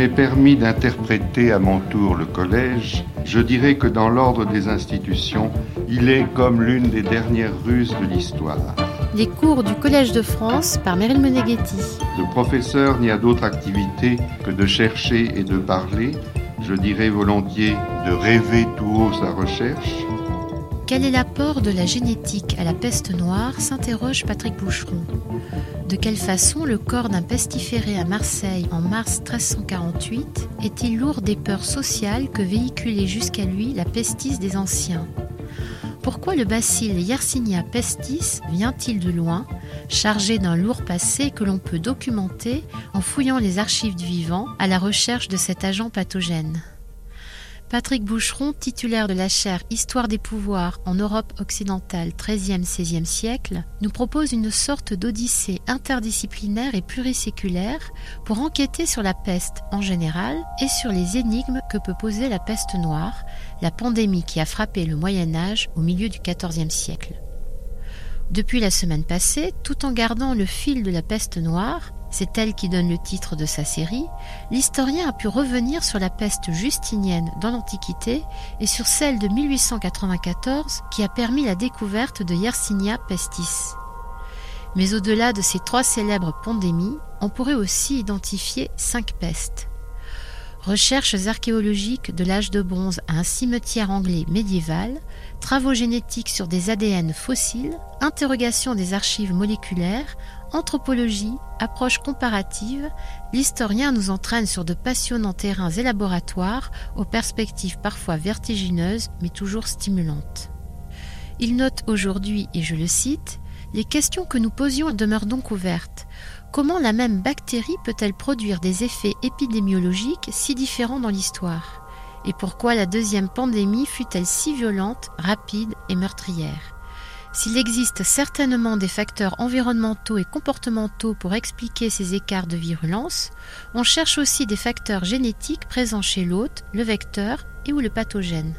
m'est permis d'interpréter à mon tour le collège, je dirais que dans l'ordre des institutions, il est comme l'une des dernières ruses de l'histoire. Les cours du Collège de France par Meryl Meneghetti. Le professeur n'y a d'autre activité que de chercher et de parler, je dirais volontiers de rêver tout haut sa recherche, quel est l'apport de la génétique à la peste noire s'interroge Patrick Boucheron. De quelle façon le corps d'un pestiféré à Marseille en mars 1348 est-il lourd des peurs sociales que véhiculait jusqu'à lui la pestis des anciens? Pourquoi le bacille Yersinia pestis vient-il de loin, chargé d'un lourd passé que l'on peut documenter en fouillant les archives du vivant à la recherche de cet agent pathogène? Patrick Boucheron, titulaire de la chaire Histoire des pouvoirs en Europe occidentale 13e-16e siècle, nous propose une sorte d'odyssée interdisciplinaire et pluriséculaire pour enquêter sur la peste en général et sur les énigmes que peut poser la peste noire, la pandémie qui a frappé le Moyen Âge au milieu du XIVe siècle. Depuis la semaine passée, tout en gardant le fil de la peste noire, c'est elle qui donne le titre de sa série, l'historien a pu revenir sur la peste justinienne dans l'Antiquité et sur celle de 1894 qui a permis la découverte de Yersinia pestis. Mais au-delà de ces trois célèbres pandémies, on pourrait aussi identifier cinq pestes. Recherches archéologiques de l'âge de bronze à un cimetière anglais médiéval, travaux génétiques sur des ADN fossiles, interrogation des archives moléculaires, anthropologie, approche comparative, l'historien nous entraîne sur de passionnants terrains et laboratoires aux perspectives parfois vertigineuses mais toujours stimulantes. Il note aujourd'hui, et je le cite, les questions que nous posions demeurent donc ouvertes. Comment la même bactérie peut-elle produire des effets épidémiologiques si différents dans l'histoire? Et pourquoi la deuxième pandémie fut-elle si violente, rapide et meurtrière? S'il existe certainement des facteurs environnementaux et comportementaux pour expliquer ces écarts de virulence, on cherche aussi des facteurs génétiques présents chez l'hôte, le vecteur et ou le pathogène.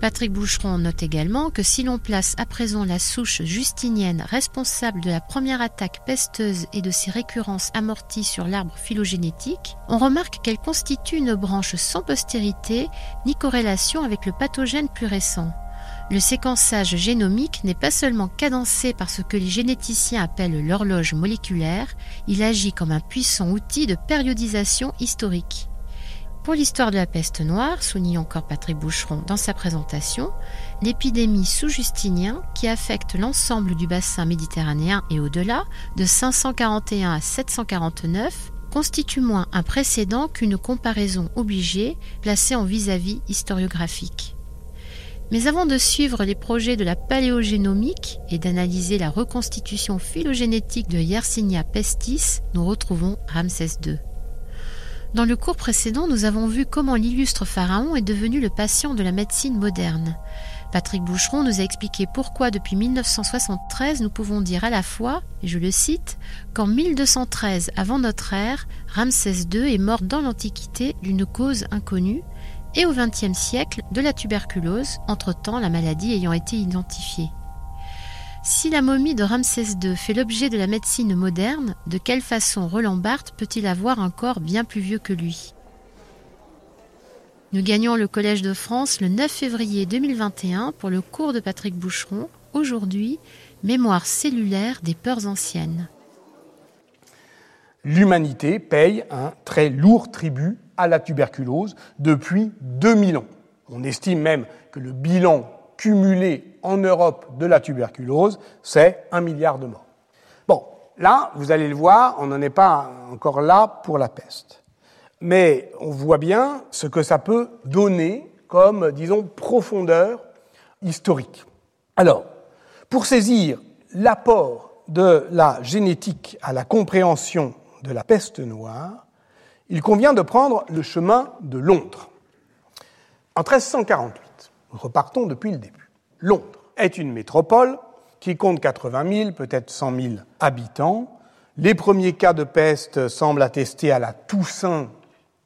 Patrick Boucheron note également que si l'on place à présent la souche justinienne responsable de la première attaque pesteuse et de ses récurrences amorties sur l'arbre phylogénétique, on remarque qu'elle constitue une branche sans postérité ni corrélation avec le pathogène plus récent. Le séquençage génomique n'est pas seulement cadencé par ce que les généticiens appellent l'horloge moléculaire, il agit comme un puissant outil de périodisation historique. Pour l'histoire de la peste noire, souligne encore Patrick Boucheron dans sa présentation, l'épidémie sous Justinien, qui affecte l'ensemble du bassin méditerranéen et au-delà, de 541 à 749, constitue moins un précédent qu'une comparaison obligée placée en vis-à-vis historiographique. Mais avant de suivre les projets de la paléogénomique et d'analyser la reconstitution phylogénétique de Yersinia pestis, nous retrouvons Ramsès II. Dans le cours précédent, nous avons vu comment l'illustre pharaon est devenu le patient de la médecine moderne. Patrick Boucheron nous a expliqué pourquoi depuis 1973 nous pouvons dire à la fois, et je le cite, qu'en 1213 avant notre ère, Ramsès II est mort dans l'Antiquité d'une cause inconnue, et au XXe siècle de la tuberculose, entre-temps la maladie ayant été identifiée. Si la momie de Ramsès II fait l'objet de la médecine moderne, de quelle façon Roland Barthes peut-il avoir un corps bien plus vieux que lui? Nous gagnons le Collège de France le 9 février 2021 pour le cours de Patrick Boucheron, aujourd'hui Mémoire cellulaire des peurs anciennes. L'humanité paye un très lourd tribut à la tuberculose depuis 2000 ans. On estime même que le bilan cumulé en Europe de la tuberculose, c'est un milliard de morts. Bon, là, vous allez le voir, on n'en est pas encore là pour la peste. Mais on voit bien ce que ça peut donner comme, disons, profondeur historique. Alors, pour saisir l'apport de la génétique à la compréhension de la peste noire, il convient de prendre le chemin de Londres. En 1348, nous repartons depuis le début. Londres est une métropole qui compte 80 000, peut-être 100 000 habitants. Les premiers cas de peste semblent attester à la Toussaint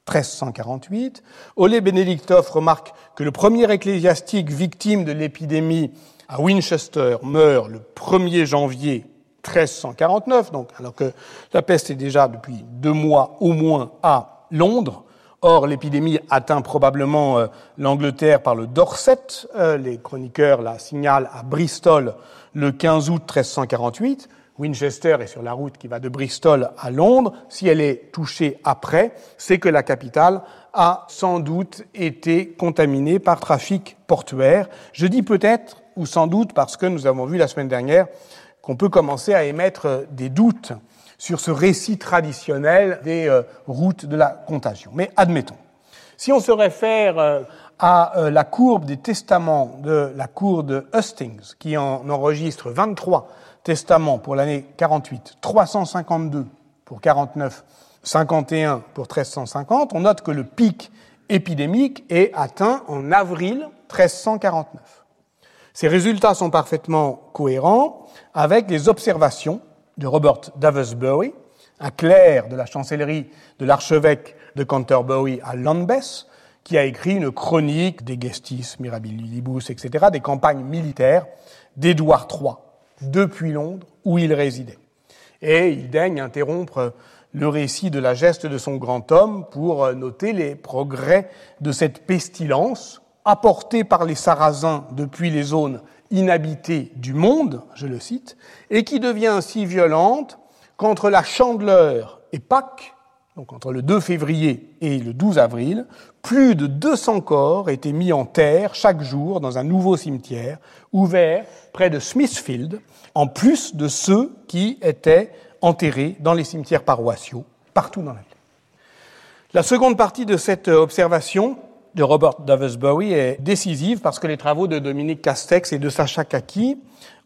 1348. Olé Benedictov remarque que le premier ecclésiastique victime de l'épidémie à Winchester meurt le 1er janvier 1349, donc, alors que la peste est déjà depuis deux mois au moins à Londres. Or, l'épidémie atteint probablement euh, l'Angleterre par le Dorset. Euh, les chroniqueurs la signalent à Bristol le 15 août 1348. Winchester est sur la route qui va de Bristol à Londres. Si elle est touchée après, c'est que la capitale a sans doute été contaminée par trafic portuaire. Je dis peut-être ou sans doute parce que nous avons vu la semaine dernière qu'on peut commencer à émettre des doutes sur ce récit traditionnel des euh, routes de la contagion. Mais admettons. Si on se réfère euh, à euh, la courbe des testaments de la cour de Hustings, qui en enregistre 23 testaments pour l'année 48, 352 pour 49, 51 pour 1350, on note que le pic épidémique est atteint en avril 1349. Ces résultats sont parfaitement cohérents avec les observations de Robert Davisbury, un clerc de la chancellerie de l'archevêque de Canterbury à Lambeth, qui a écrit une chronique des gestis, mirabilibus, etc., des campagnes militaires d'Édouard III depuis Londres, où il résidait. Et il daigne interrompre le récit de la geste de son grand homme pour noter les progrès de cette pestilence apportée par les Sarrasins depuis les zones inhabitée du monde, je le cite, et qui devient si violente qu'entre la Chandeleur et Pâques, donc entre le 2 février et le 12 avril, plus de 200 corps étaient mis en terre chaque jour dans un nouveau cimetière ouvert près de Smithfield, en plus de ceux qui étaient enterrés dans les cimetières paroissiaux partout dans la ville. La seconde partie de cette observation de Robert Davisbury est décisive parce que les travaux de Dominique Castex et de Sacha Kaki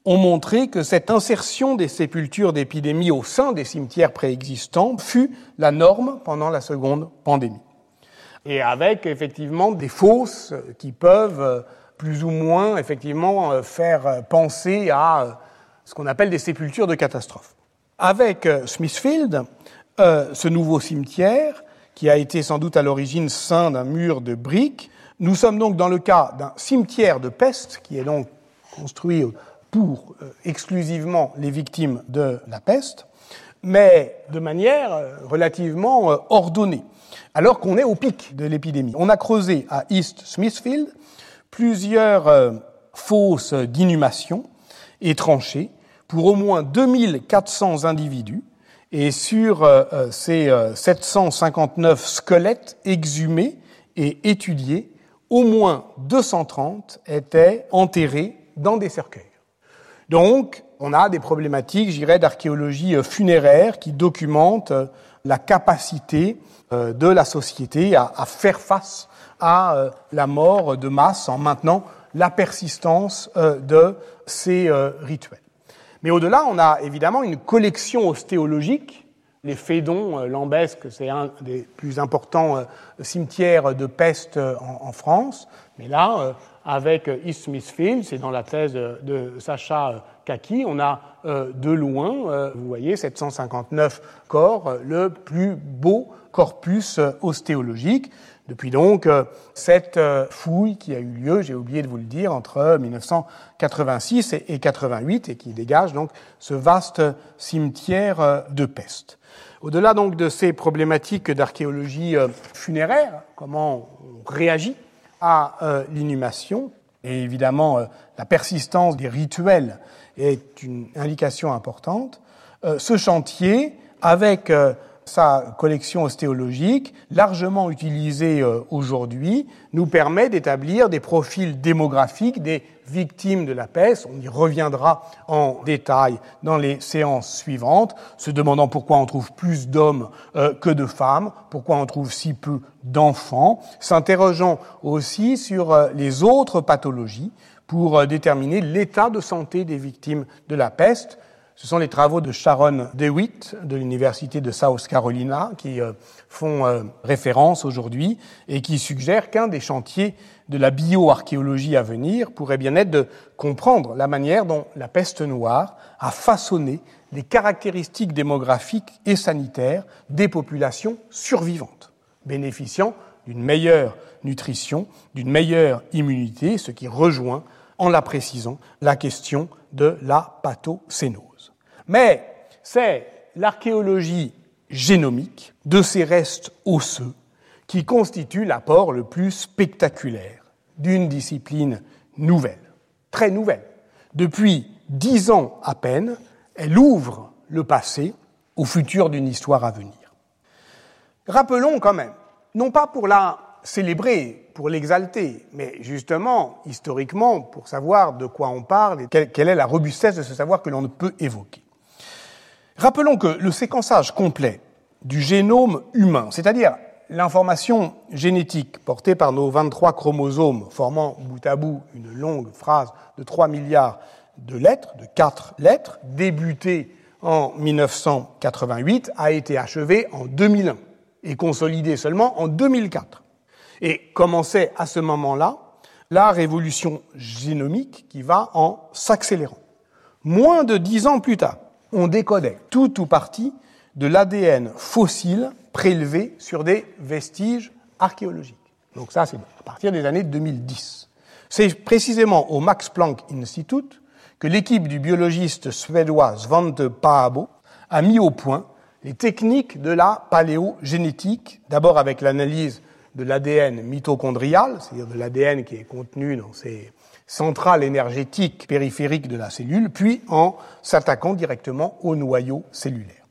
ont montré que cette insertion des sépultures d'épidémie au sein des cimetières préexistants fut la norme pendant la seconde pandémie. Et avec effectivement des fosses qui peuvent euh, plus ou moins effectivement euh, faire penser à euh, ce qu'on appelle des sépultures de catastrophe. Avec Smithfield, ce nouveau cimetière, qui a été sans doute à l'origine ceint d'un mur de briques. Nous sommes donc dans le cas d'un cimetière de peste qui est donc construit pour euh, exclusivement les victimes de la peste, mais de manière euh, relativement euh, ordonnée, alors qu'on est au pic de l'épidémie. On a creusé à East Smithfield plusieurs fosses d'inhumation et tranchées pour au moins 2400 individus et sur euh, euh, ces 759 euh, squelettes exhumés et étudiés, au moins 230 étaient enterrés dans des cercueils. Donc, on a des problématiques, j'irais, d'archéologie funéraire qui documentent la capacité de la société à, faire face à la mort de masse en maintenant la persistance de ces rituels. Mais au-delà, on a évidemment une collection ostéologique. Les Fédons, euh, Lambesque, c'est un des plus importants euh, cimetières de peste euh, en, France. Mais là, avec East Smithfield, c'est dans la thèse de Sacha Kaki, on a de loin, vous voyez, 759 corps, le plus beau corpus ostéologique. Depuis donc euh, cette euh, fouille qui a eu lieu, j'ai oublié de vous le dire, entre 1986 et 88 et qui dégage donc ce vaste cimetière euh, de peste. Au-delà donc de ces problématiques d'archéologie funéraire, comment on réagit à l'inhumation, et évidemment la persistance des rituels est une indication importante, ce chantier, avec sa collection ostéologique, largement utilisée euh, aujourd'hui, nous permet d'établir des profils démographiques des victimes de la peste. On y reviendra en détail dans les séances suivantes, se demandant pourquoi on trouve plus d'hommes euh, que de femmes, pourquoi on trouve si peu d'enfants, s'interrogeant aussi sur euh, les autres pathologies pour déterminer l'état de santé des victimes de la peste, ce sont les travaux de Sharon DeWitt de l'Université de South Carolina qui euh, font euh, référence aujourd'hui et qui suggèrent qu'un des chantiers de la bioarchéologie à venir pourrait bien être de comprendre la manière dont la peste noire a façonné les caractéristiques démographiques et sanitaires des populations survivantes, bénéficiant d'une meilleure nutrition, d'une meilleure immunité, ce qui rejoint, en la précisant, la question de la pathocénose. Mais c'est l'archéologie génomique de ces restes osseux qui constituent l'apport le plus spectaculaire d'une discipline nouvelle, très nouvelle. Depuis dix ans à peine, elle ouvre le passé au futur d'une histoire à venir. Rappelons quand même, non pas pour la célébrer, pour l'exalter, mais justement, historiquement, pour savoir de quoi on parle et quelle est la robustesse de ce savoir que l'on ne peut évoquer. Rappelons que le séquençage complet du génome humain, c'est-à-dire l'information génétique portée par nos 23 chromosomes formant bout à bout une longue phrase de 3 milliards de lettres, de 4 lettres, débutée en 1988, a été achevée en 2001 et consolidée seulement en 2004. Et commençait à ce moment-là la révolution génomique qui va en s'accélérant. Moins de dix ans plus tard, on décodait tout ou partie de l'ADN fossile prélevé sur des vestiges archéologiques. Donc ça, c'est à partir des années 2010. C'est précisément au Max Planck Institute que l'équipe du biologiste suédois Svante Paabo a mis au point les techniques de la paléogénétique, d'abord avec l'analyse de l'ADN mitochondrial, c'est-à-dire de l'ADN qui est contenu dans ces centrales énergétiques périphériques de la cellule, puis en s'attaquant directement au noyau cellulaire.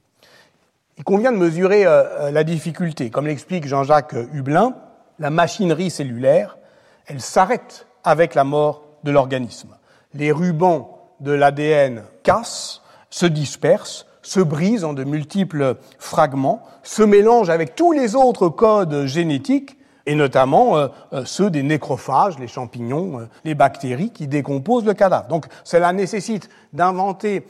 Il convient de mesurer euh, euh, la difficulté. Comme l'explique Jean-Jacques Hublin, la machinerie cellulaire, elle s'arrête avec la mort de l'organisme. Les rubans de l'ADN cassent, se dispersent, se brisent en de multiples fragments, se mélangent avec tous les autres codes génétiques, et notamment euh, euh, ceux des nécrophages, les champignons, euh, les bactéries qui décomposent le cadavre. Donc cela nécessite d'inventer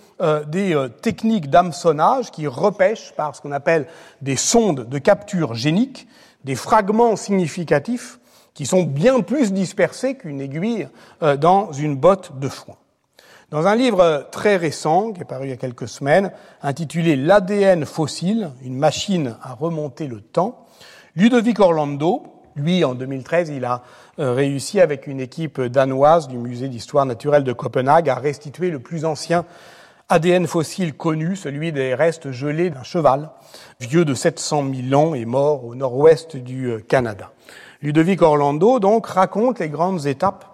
des techniques d'hameçonnage qui repêchent par ce qu'on appelle des sondes de capture génique des fragments significatifs qui sont bien plus dispersés qu'une aiguille dans une botte de foin. Dans un livre très récent, qui est paru il y a quelques semaines, intitulé L'ADN fossile, une machine à remonter le temps, Ludovic Orlando, lui, en 2013, il a euh, réussi avec une équipe danoise du musée d'histoire naturelle de Copenhague à restituer le plus ancien ADN fossile connu, celui des restes gelés d'un cheval, vieux de 700 000 ans et mort au nord-ouest du euh, Canada. Ludovic Orlando, donc, raconte les grandes étapes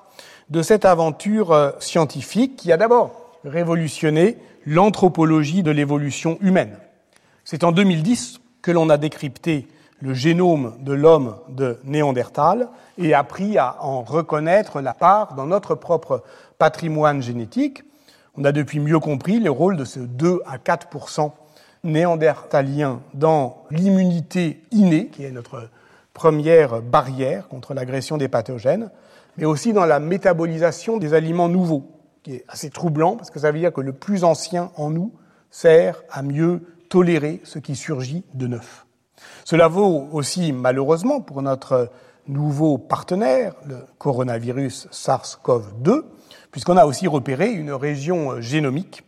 de cette aventure euh, scientifique qui a d'abord révolutionné l'anthropologie de l'évolution humaine. C'est en 2010 que l'on a décrypté le génome de l'homme de Néandertal et appris à en reconnaître la part dans notre propre patrimoine génétique. On a depuis mieux compris le rôle de ce 2 à 4% néandertalien dans l'immunité innée, qui est notre première barrière contre l'agression des pathogènes, mais aussi dans la métabolisation des aliments nouveaux, qui est assez troublant parce que ça veut dire que le plus ancien en nous sert à mieux tolérer ce qui surgit de neuf. Cela vaut aussi malheureusement pour notre nouveau partenaire, le coronavirus SARS-CoV-2, puisqu'on a aussi repéré une région génomique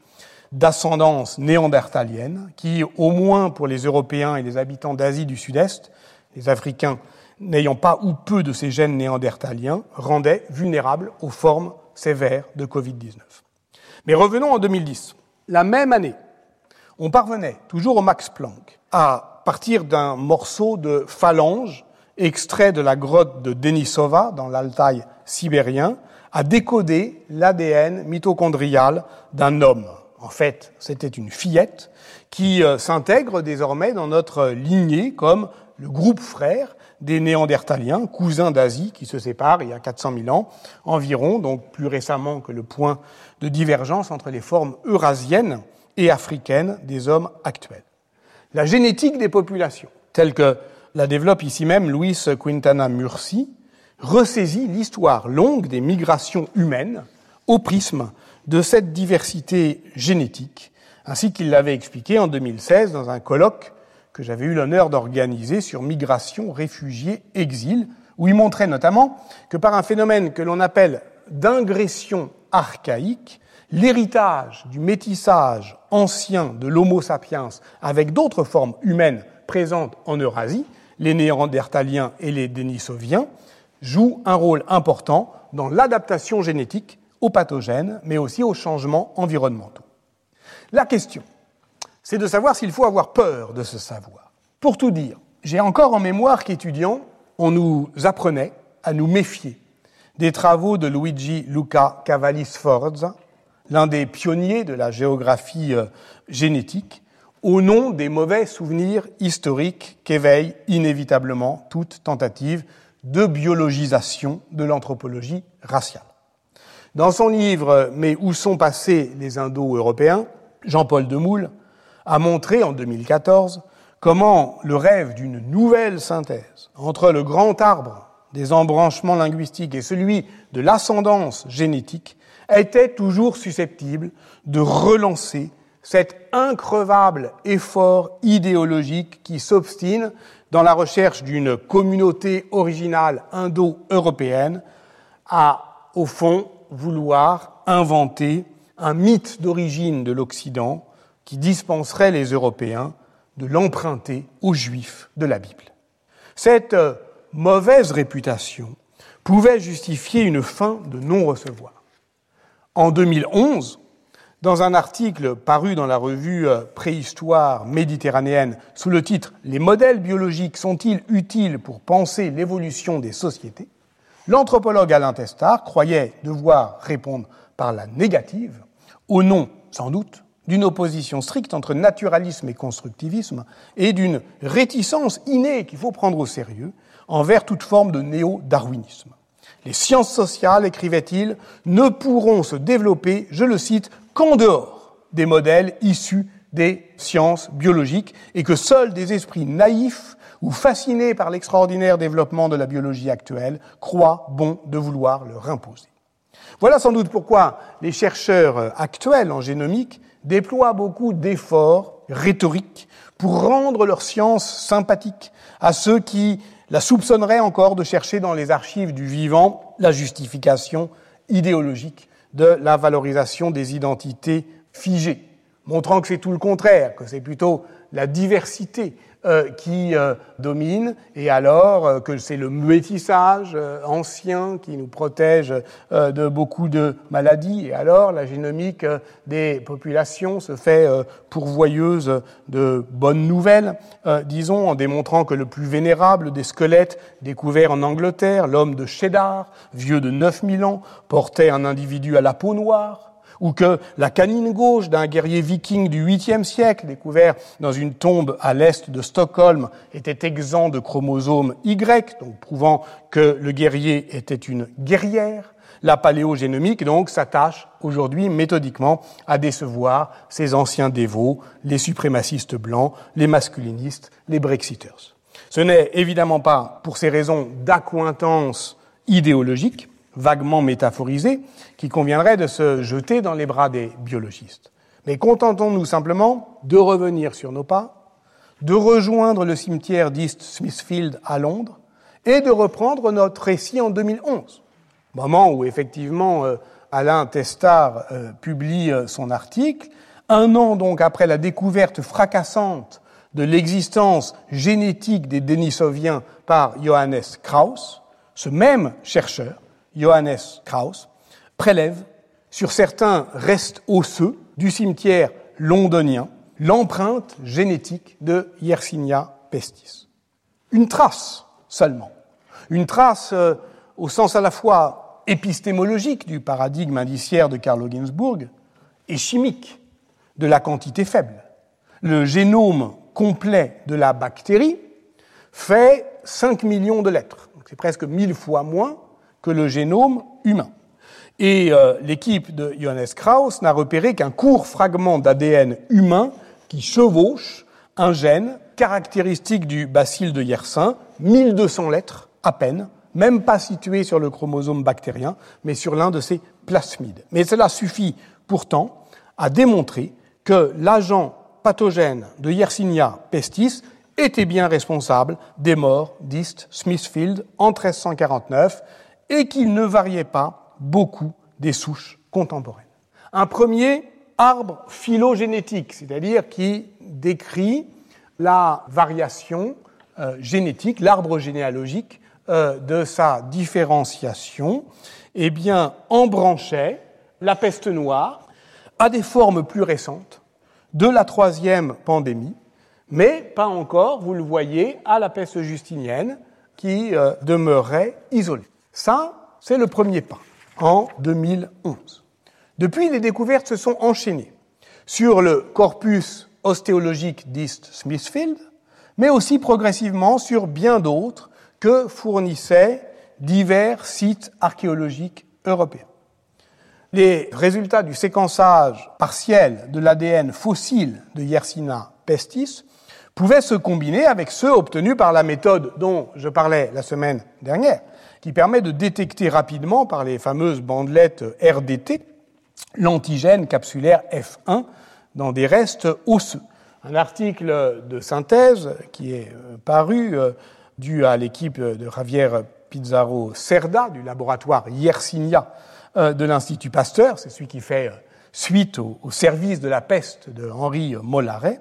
d'ascendance néandertalienne qui, au moins pour les Européens et les habitants d'Asie du Sud-Est, les Africains n'ayant pas ou peu de ces gènes néandertaliens, rendait vulnérables aux formes sévères de Covid-19. Mais revenons en 2010. La même année, on parvenait, toujours au Max Planck, à partir d'un morceau de phalange extrait de la grotte de Denisova dans l'Altaï sibérien, à décoder l'ADN mitochondrial d'un homme. En fait, c'était une fillette qui euh, s'intègre désormais dans notre lignée comme le groupe frère des Néandertaliens, cousins d'Asie, qui se séparent il y a 400 000 ans environ, donc plus récemment que le point de divergence entre les formes eurasiennes et africaines des hommes actuels. La génétique des populations, telle que la développe ici même Luis Quintana Murci, ressaisit l'histoire longue des migrations humaines au prisme de cette diversité génétique, ainsi qu'il l'avait expliqué en 2016 dans un colloque que j'avais eu l'honneur d'organiser sur migration, réfugiés, exil, où il montrait notamment que par un phénomène que l'on appelle d'ingression archaïque, l'héritage du métissage ancien de l'Homo sapiens avec d'autres formes humaines présentes en Eurasie, les Néandertaliens et les Denisoviens, joue un rôle important dans l'adaptation génétique aux pathogènes, mais aussi aux changements environnementaux. La question c'est de savoir s'il faut avoir peur de ce savoir. Pour tout dire, j'ai encore en mémoire qu'étudiant, on nous apprenait à nous méfier des travaux de Luigi Luca Cavalli Sforza, l'un des pionniers de la géographie euh, génétique, au nom des mauvais souvenirs historiques qu'éveille inévitablement toute tentative de biologisation de l'anthropologie raciale. Dans son livre Mais où sont passés les Indo-Européens, Jean-Paul Demoule a montré en 2014 comment le rêve d'une nouvelle synthèse entre le grand arbre des embranchements linguistiques et celui de l'ascendance génétique était toujours susceptible de relancer cet increvable effort idéologique qui s'obstine dans la recherche d'une communauté originale indo-européenne à, au fond, vouloir inventer un mythe d'origine de l'Occident qui dispenserait les Européens de l'emprunter aux Juifs de la Bible. Cette mauvaise réputation pouvait justifier une fin de non-recevoir. En 2011, dans un article paru dans la revue euh, Préhistoire méditerranéenne sous le titre Les modèles biologiques sont-ils utiles pour penser l'évolution des sociétés l'anthropologue Alain Testard croyait devoir répondre par la négative, au nom, sans doute, d'une opposition stricte entre naturalisme et constructivisme et d'une réticence innée qu'il faut prendre au sérieux envers toute forme de néo-darwinisme. Les sciences sociales, écrivait-il, ne pourront se développer, je le cite, qu'en dehors des modèles issus des sciences biologiques et que seuls des esprits naïfs ou fascinés par l'extraordinaire développement de la biologie actuelle croient bon de vouloir leur imposer. Voilà sans doute pourquoi les chercheurs actuels en génomique déploient beaucoup d'efforts rhétoriques pour rendre leur science sympathique à ceux qui la soupçonnerait encore de chercher dans les archives du vivant la justification idéologique de la valorisation des identités figées, montrant que c'est tout le contraire, que c'est plutôt la diversité euh, qui euh, domine, et alors euh, que c'est le métissage ancien qui nous protège de beaucoup de maladies, et alors la génomique des populations se fait pourvoyeuse de bonnes nouvelles, disons, en démontrant que le plus vénérable des squelettes découverts en Angleterre, l'homme de Cheddar, vieux de 9000 ans, portait un individu à la peau noire, ou que la canine gauche d'un guerrier viking du 8e siècle, découvert dans une tombe à l'est de Stockholm, était exempt de chromosome Y, donc prouvant que le guerrier était une guerrière. La paléogénomique, donc, s'attache aujourd'hui méthodiquement à décevoir ces anciens dévots, les suprémacistes blancs, les masculinistes, les brexiteurs. Ce n'est évidemment pas pour ces raisons d'accointance idéologique, vaguement métaphorisé, qui conviendrait de se jeter dans les bras des biologistes. Mais contentons-nous simplement de revenir sur nos pas, de rejoindre le cimetière d'East Smithfield à Londres et de reprendre notre récit en 2011, moment où effectivement euh, Alain Testard euh, publie euh, son article, un an donc après la découverte fracassante de l'existence génétique des Denisoviens par Johannes Krauss, ce même chercheur Johannes Krauss, prélève sur certains restes osseux du cimetière londonien l'empreinte génétique de Yersinia pestis. Une trace seulement. Une trace euh, au sens à la fois épistémologique du paradigme indiciaire de Carlo Ginzburg et chimique de la quantité faible. Le génome complet de la bactérie fait 5 millions de lettres. C'est presque mille fois moins que le génome humain. Et euh, l'équipe de Johannes Krauss n'a repéré qu'un court fragment d'ADN humain qui chevauche un gène caractéristique du bacille de Yersin, 1200 lettres à peine, même pas situé sur le chromosome bactérien, mais sur l'un de ses plasmides. Mais cela suffit pourtant à démontrer que l'agent pathogène de Yersinia pestis était bien responsable des morts d'East Smithfield en 1349 et qu'il ne variait pas beaucoup des souches contemporaines. Un premier arbre phylogénétique, c'est-à-dire qui décrit la variation euh, génétique, l'arbre généalogique euh, de sa différenciation, eh bien, embranchait la peste noire à des formes plus récentes de la troisième pandémie, mais pas encore, vous le voyez, à la peste justinienne qui euh, demeurait isolée. Ça, c'est le premier pas, en 2011. Depuis, les découvertes se sont enchaînées sur le corpus ostéologique d'East Smithfield, mais aussi progressivement sur bien d'autres que fournissaient divers sites archéologiques européens. Les résultats du séquençage partiel de l'ADN fossile de Yersinia pestis pouvaient se combiner avec ceux obtenus par la méthode dont je parlais la semaine dernière, qui permet de détecter rapidement par les fameuses bandelettes RDT l'antigène capsulaire F1 dans des restes osseux. Un article de synthèse qui est euh, paru euh, dû à l'équipe de Javier Pizarro Cerda du laboratoire Yersinia euh, de l'Institut Pasteur, c'est celui qui fait suite au, service de la peste de Henri Mollaret,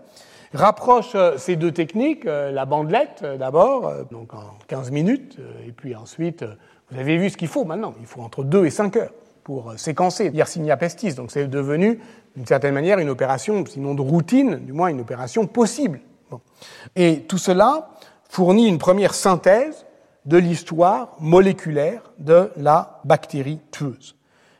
rapproche ces deux techniques, la bandelette d'abord, donc en 15 minutes, et puis ensuite, vous avez vu ce qu'il faut maintenant, il faut entre 2 et 5 heures pour séquencer Yersinia pestis, donc c'est devenu d'une certaine manière une opération, sinon de routine, du moins une opération possible. Et tout cela fournit une première synthèse de l'histoire moléculaire de la bactérie tueuse.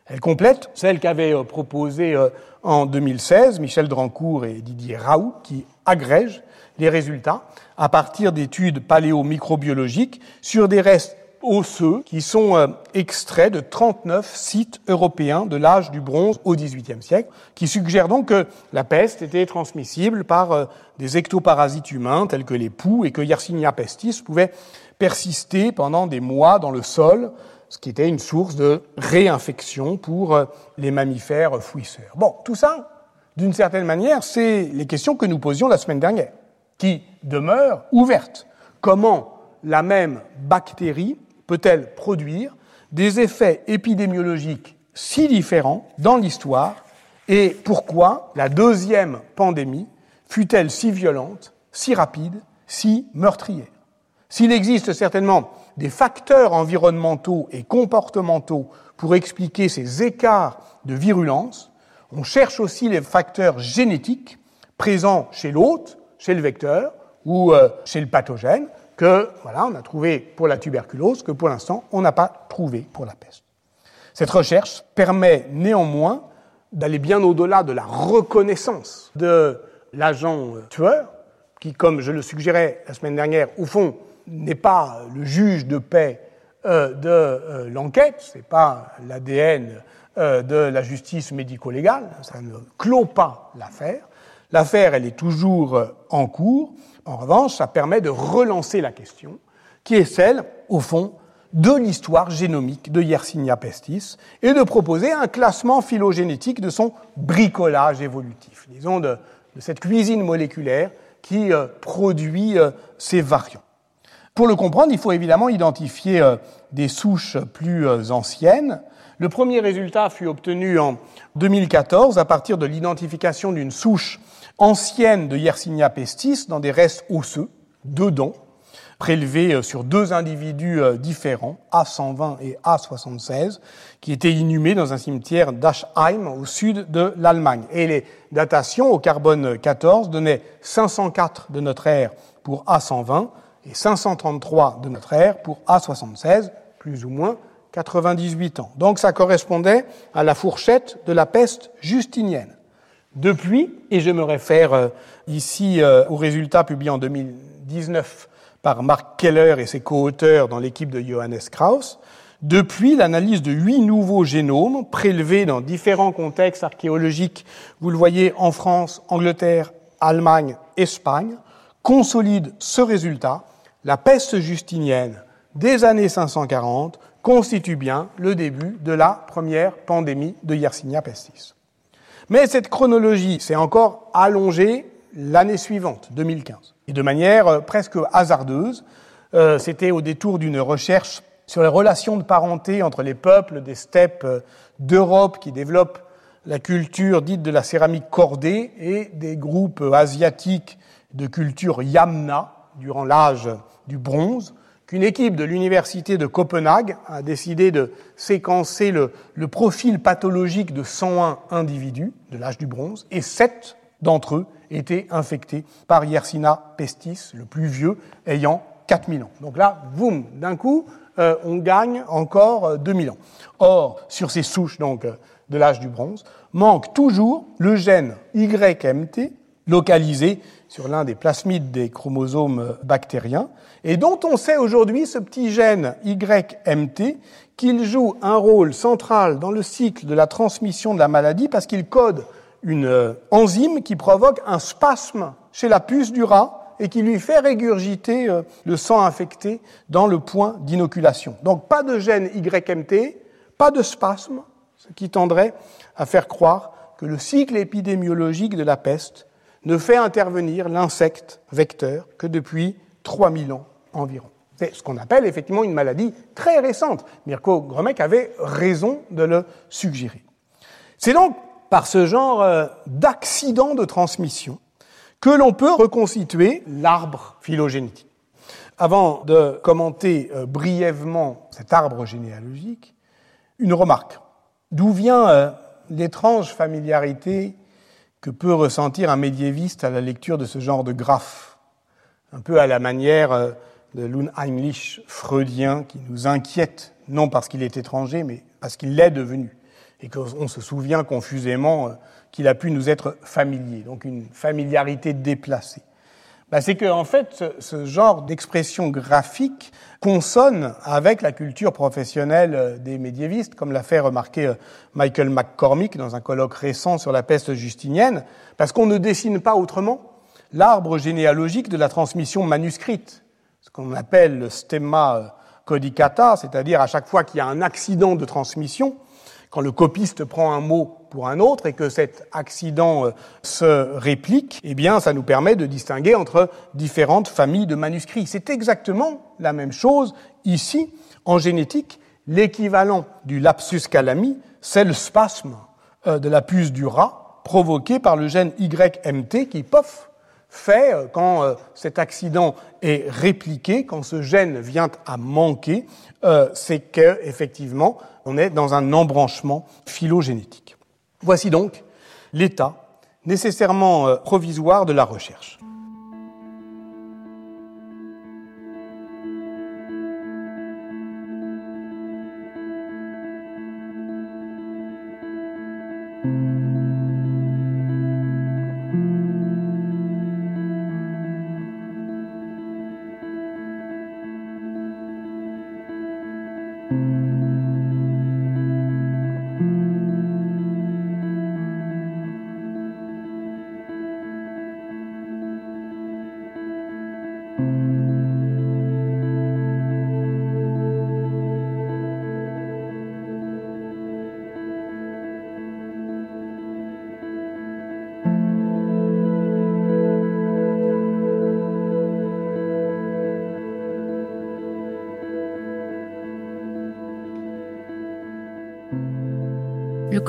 Elle complète celle qu'avaient euh, proposée euh, en 2016 Michel Drancourt et Didier Raoult, qui agrègent les résultats à partir d'études paléomicrobiologiques sur des restes osseux qui sont euh, extraits de 39 sites européens de l'âge du bronze au XVIIIe siècle, qui suggèrent donc que la peste était transmissible par euh, des ectoparasites humains tels que les poux et que Yersinia pestis pouvait persister pendant des mois dans le sol, ce qui était une source de réinfection pour euh, les mammifères fouisseurs. Bon, tout ça, d'une certaine manière, c'est les questions que nous posions la semaine dernière, qui demeurent ouvertes. Comment la même bactérie peut-elle produire des effets épidémiologiques si différents dans l'histoire et pourquoi la deuxième pandémie fut-elle si violente, si rapide, si meurtrière? S'il existe certainement des facteurs environnementaux et comportementaux pour expliquer ces écarts de virulence, on cherche aussi les facteurs génétiques présents chez l'hôte, chez le vecteur ou euh, chez le pathogène, que, voilà, on a trouvé pour la tuberculose, que pour l'instant, on n'a pas trouvé pour la peste. Cette recherche permet néanmoins d'aller bien au-delà de la reconnaissance de l'agent tueur, qui, comme je le suggérais la semaine dernière, au fond, n'est pas le juge de paix euh, de euh, l'enquête, ce n'est pas l'ADN euh, de la justice médico-légale, ça ne clôt pas l'affaire. L'affaire, elle est toujours en cours, en revanche, ça permet de relancer la question, qui est celle, au fond, de l'histoire génomique de Yersinia pestis et de proposer un classement phylogénétique de son bricolage évolutif, disons de, cette cuisine moléculaire qui produit ces variants. Pour le comprendre, il faut évidemment identifier euh, des souches plus anciennes. Le premier résultat fut obtenu en 2014 à partir de l'identification d'une souche ancienne de Yersinia pestis dans des restes osseux, deux dents, prélevés euh, sur deux individus euh, différents, A120 et A76, qui étaient inhumés dans un cimetière d'Aschheim au sud de l'Allemagne. Et les datations au carbone 14 donnaient 504 de notre ère pour A120 et 533 de notre ère pour A76, plus ou moins 98 ans. Donc ça correspondait à la fourchette de la peste justinienne. Depuis, et je me réfère euh, ici euh, aux résultats publiés en 2019 par Mark Keller et ses co-auteurs dans l'équipe de Johannes Krauss, depuis l'analyse de huit nouveaux génomes prélevés dans différents contextes archéologiques, vous le voyez en France, Angleterre, Allemagne, Espagne, consolide ce résultat. La peste justinienne des années 540 constitue bien le début de la première pandémie de Yersinia pestis. Mais cette chronologie s'est encore allongée l'année suivante, 2015, et de manière euh, presque hasardeuse. Euh, c'était au détour d'une recherche sur les relations de parenté entre les peuples des steppes euh, d'Europe qui développent la culture dite de la céramique cordée et des groupes asiatiques de culture yamna durant l'âge du bronze qu'une équipe de l'université de Copenhague a décidé de séquencer le, profil pathologique de 101 individus de l'âge du bronze et 7 d'entre eux étaient infectés par Yersinia pestis, le plus vieux, ayant 4000 ans. Donc là, boum, d'un coup, euh, on gagne encore 2000 ans. Or, sur ces souches donc, de l'âge du bronze, manque toujours le gène YMT, localisé sur l'un des plasmides des chromosomes bactériens, et dont on sait aujourd'hui, ce petit gène YMT, qu'il joue un rôle central dans le cycle de la transmission de la maladie parce qu'il code une euh, enzyme qui provoque un spasme chez la puce du rat et qui lui fait régurgiter euh, le sang infecté dans le point d'inoculation. Donc pas de gène YMT, pas de spasme, ce qui tendrait à faire croire que le cycle épidémiologique de la peste ne fait intervenir l'insecte vecteur que depuis 3000 ans environ. C'est ce qu'on appelle effectivement une maladie très récente. Mirko Gromek avait raison de le suggérer. C'est donc par ce genre euh, d'accident de transmission que l'on peut reconstituer l'arbre phylogénétique. Avant de commenter euh, brièvement cet arbre généalogique, une remarque. D'où vient euh, l'étrange familiarité que peut ressentir un médiéviste à la lecture de ce genre de graphe, un peu à la manière euh, de l'Unheimlich freudien qui nous inquiète, non parce qu'il est étranger, mais parce qu'il l'est devenu, et qu'on se souvient confusément euh, qu'il a pu nous être familier, donc une familiarité déplacée. Bah, c'est qu'en en fait, ce, genre d'expression graphique consonne avec la culture professionnelle euh, des médiévistes, comme l'a fait remarquer euh, Michael McCormick dans un colloque récent sur la peste justinienne, parce qu'on ne dessine pas autrement l'arbre généalogique de la transmission manuscrite, ce qu'on appelle le stemma euh, codicata, c'est-à-dire à chaque fois qu'il y a un accident de transmission, quand le copiste prend un mot pour un autre et que cet accident euh, se réplique, eh bien, ça nous permet de distinguer entre différentes familles de manuscrits. C'est exactement la même chose ici. En génétique, l'équivalent du lapsus calami, c'est le spasme euh, de la puce du rat provoqué par le gène YMT qui, pof, fait, euh, quand cet accident est répliqué, quand ce gène vient à manquer, c'est qu'effectivement, on est dans un embranchement phylogénétique. Voici donc l'état nécessairement euh, provisoire de la recherche.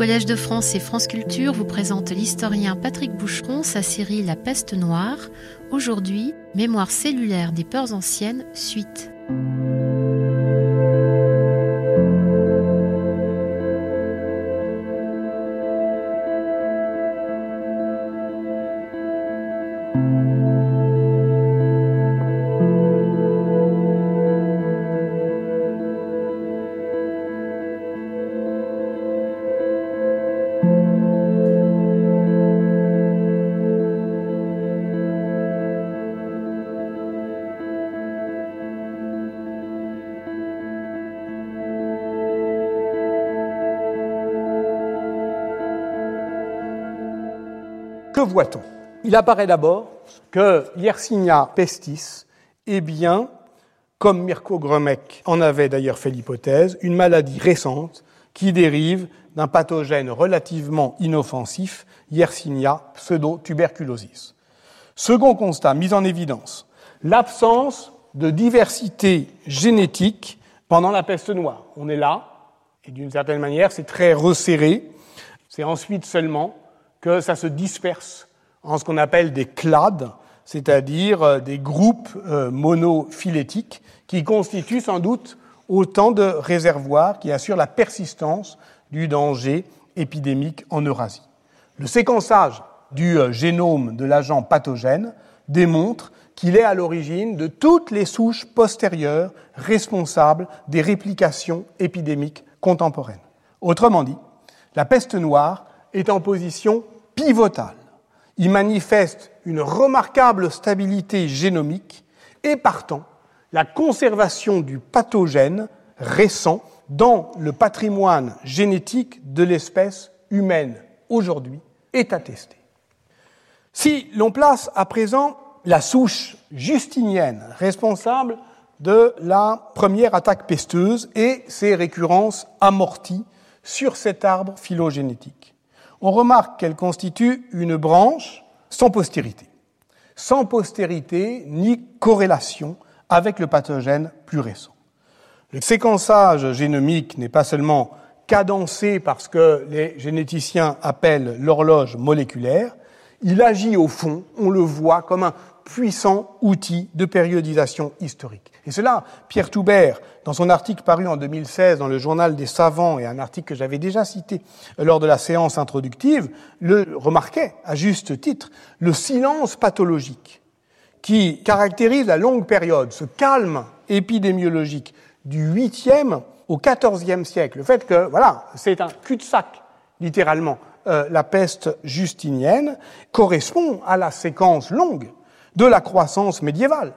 Collège de France et France Culture vous présente l'historien Patrick Boucheron sa série La peste noire. Aujourd'hui, Mémoire cellulaire des peurs anciennes, suite. Il apparaît d'abord que Yersinia pestis est bien, comme Mirko Gromek en avait d'ailleurs fait l'hypothèse, une maladie récente qui dérive d'un pathogène relativement inoffensif, Yersinia pseudo-tuberculosis. Second constat mis en évidence, l'absence de diversité génétique pendant la peste noire. On est là, et d'une certaine manière, c'est très resserré. C'est ensuite seulement que ça se disperse en ce qu'on appelle des clades, c'est-à-dire euh, des groupes euh, monophylétiques qui constituent sans doute autant de réservoirs qui assurent la persistance du danger épidémique en Eurasie. Le séquençage du euh, génome de l'agent pathogène démontre qu'il est à l'origine de toutes les souches postérieures responsables des réplications épidémiques contemporaines. Autrement dit, la peste noire est en position pivotale. Il manifeste une remarquable stabilité génomique et partant la conservation du pathogène récent dans le patrimoine génétique de l'espèce humaine aujourd'hui est attestée. Si l'on place à présent la souche justinienne responsable de la première attaque pesteuse et ses récurrences amorties sur cet arbre phylogénétique, on remarque qu'elle constitue une branche sans postérité, sans postérité ni corrélation avec le pathogène plus récent. Le séquençage génomique n'est pas seulement cadencé par ce que les généticiens appellent l'horloge moléculaire, il agit au fond, on le voit, comme un puissant outil de périodisation historique. Et cela, Pierre Toubert, dans son article paru en 2016 dans le journal des savants, et un article que j'avais déjà cité lors de la séance introductive, le remarquait à juste titre, le silence pathologique qui caractérise la longue période, ce calme épidémiologique du 8e au 14e siècle. Le fait que, voilà, c'est un cul-de-sac, littéralement, euh, la peste justinienne, correspond à la séquence longue de la croissance médiévale,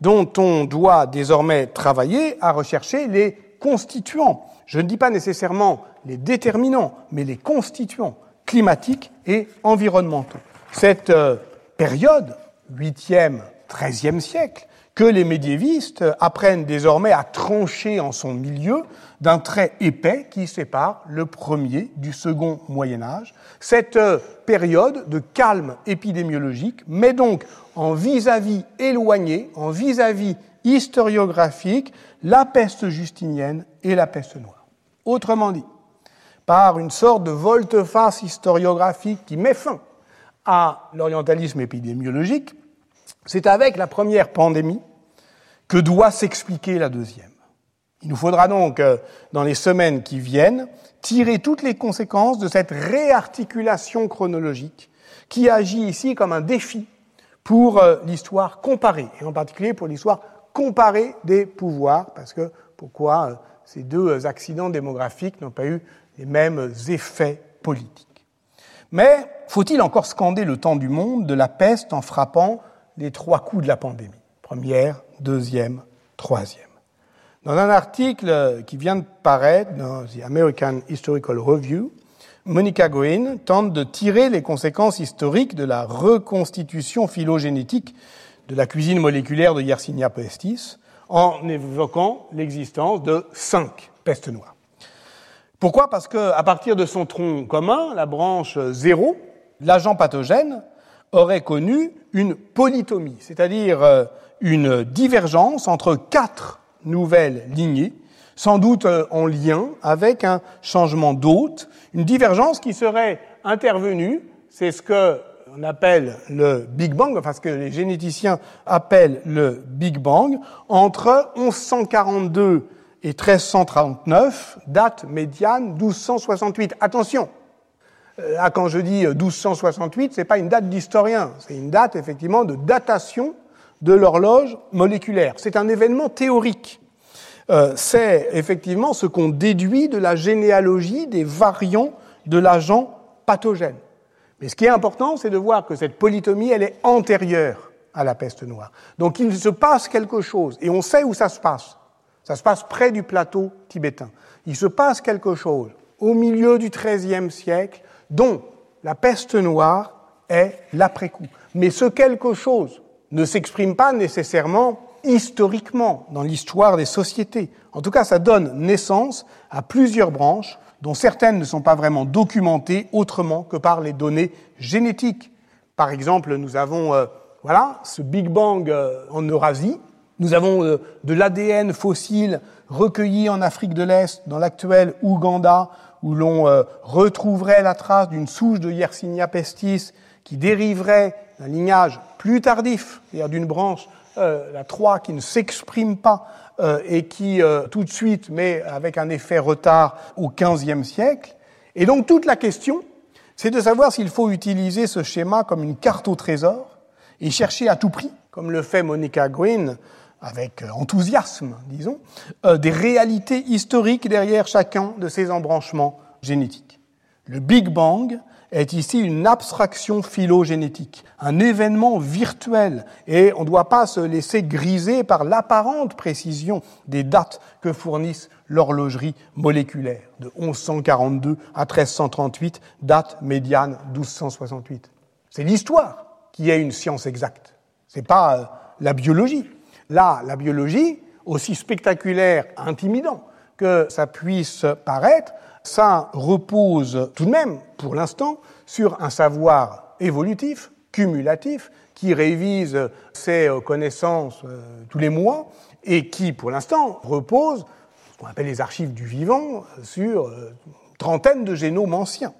dont on doit désormais travailler à rechercher les constituants. Je ne dis pas nécessairement les déterminants, mais les constituants climatiques et environnementaux. Cette euh, période, 8e, 13e siècle, que les médiévistes apprennent désormais à trancher en son milieu d'un trait épais qui sépare le premier du second Moyen Âge. Cette euh, période de calme épidémiologique met donc en vis-à-vis éloigné, en vis-à-vis historiographique, la peste justinienne et la peste noire. Autrement dit, par une sorte de volte-face historiographique qui met fin à l'orientalisme épidémiologique, c'est avec la première pandémie que doit s'expliquer la deuxième. Il nous faudra donc, euh, dans les semaines qui viennent, tirer toutes les conséquences de cette réarticulation chronologique qui agit ici comme un défi pour euh, l'histoire comparée, et en particulier pour l'histoire comparée des pouvoirs, parce que pourquoi euh, ces deux accidents démographiques n'ont pas eu les mêmes effets politiques. Mais faut-il encore scander le temps du monde de la peste en frappant les trois coups de la pandémie? Première, deuxième, troisième. Dans un article qui vient de paraître dans The American Historical Review, Monica Green tente de tirer les conséquences historiques de la reconstitution phylogénétique de la cuisine moléculaire de Yersinia pestis en évoquant l'existence de cinq pestes noires. Pourquoi? Parce qu'à partir de son tronc commun, la branche zéro, l'agent pathogène aurait connu une polytomie, c'est-à-dire euh, une divergence entre quatre nouvelles lignées, sans doute euh, en lien avec un changement d'hôte, une divergence qui serait intervenue, c'est ce que on appelle le Big Bang, enfin ce que les généticiens appellent le Big Bang, entre 1142 et 1339, date médiane 1268. Attention, euh, là quand je dis 1268, c'est pas une date d'historien, c'est une date effectivement de datation de l'horloge moléculaire. C'est un événement théorique. Euh, c'est effectivement ce qu'on déduit de la généalogie des variants de l'agent pathogène. Mais ce qui est important, c'est de voir que cette polytomie, elle est antérieure à la peste noire. Donc il se passe quelque chose, et on sait où ça se passe. Ça se passe près du plateau tibétain. Il se passe quelque chose au milieu du XIIIe siècle, dont la peste noire est l'après-coup. Mais ce quelque chose ne s'exprime pas nécessairement historiquement dans l'histoire des sociétés. En tout cas, ça donne naissance à plusieurs branches dont certaines ne sont pas vraiment documentées autrement que par les données génétiques. Par exemple, nous avons euh, voilà ce Big Bang euh, en Eurasie. Nous avons euh, de l'ADN fossile recueilli en Afrique de l'Est, dans l'actuel Ouganda, où l'on retrouverait la trace d'une souche de Yersinia pestis qui dériverait d'un lignage plus tardif, c'est-à-dire d'une branche, euh, la 3, qui ne s'exprime pas euh, et qui euh, tout de suite, mais avec un effet retard au XVe siècle. Et donc toute la question, c'est de savoir s'il faut utiliser ce schéma comme une carte au trésor et chercher à tout prix, comme le fait Monica Green avec enthousiasme, disons, euh, des réalités historiques derrière chacun de ces embranchements génétiques. Le Big Bang est ici une abstraction phylogénétique, un événement virtuel, et on ne doit pas se laisser griser par l'apparente précision des dates que fournissent l'horlogerie moléculaire, de 1142 à 1338, date médiane 1268. C'est l'histoire qui est une science exacte, c'est pas euh, la biologie. Là, la biologie, aussi spectaculaire, intimidant que ça puisse paraître, ça repose tout de même, pour l'instant, sur un savoir évolutif, cumulatif, qui révise ses connaissances euh, tous les mois et qui, pour l'instant, repose, ce qu'on appelle les archives du vivant, sur une trentaine de génomes anciens.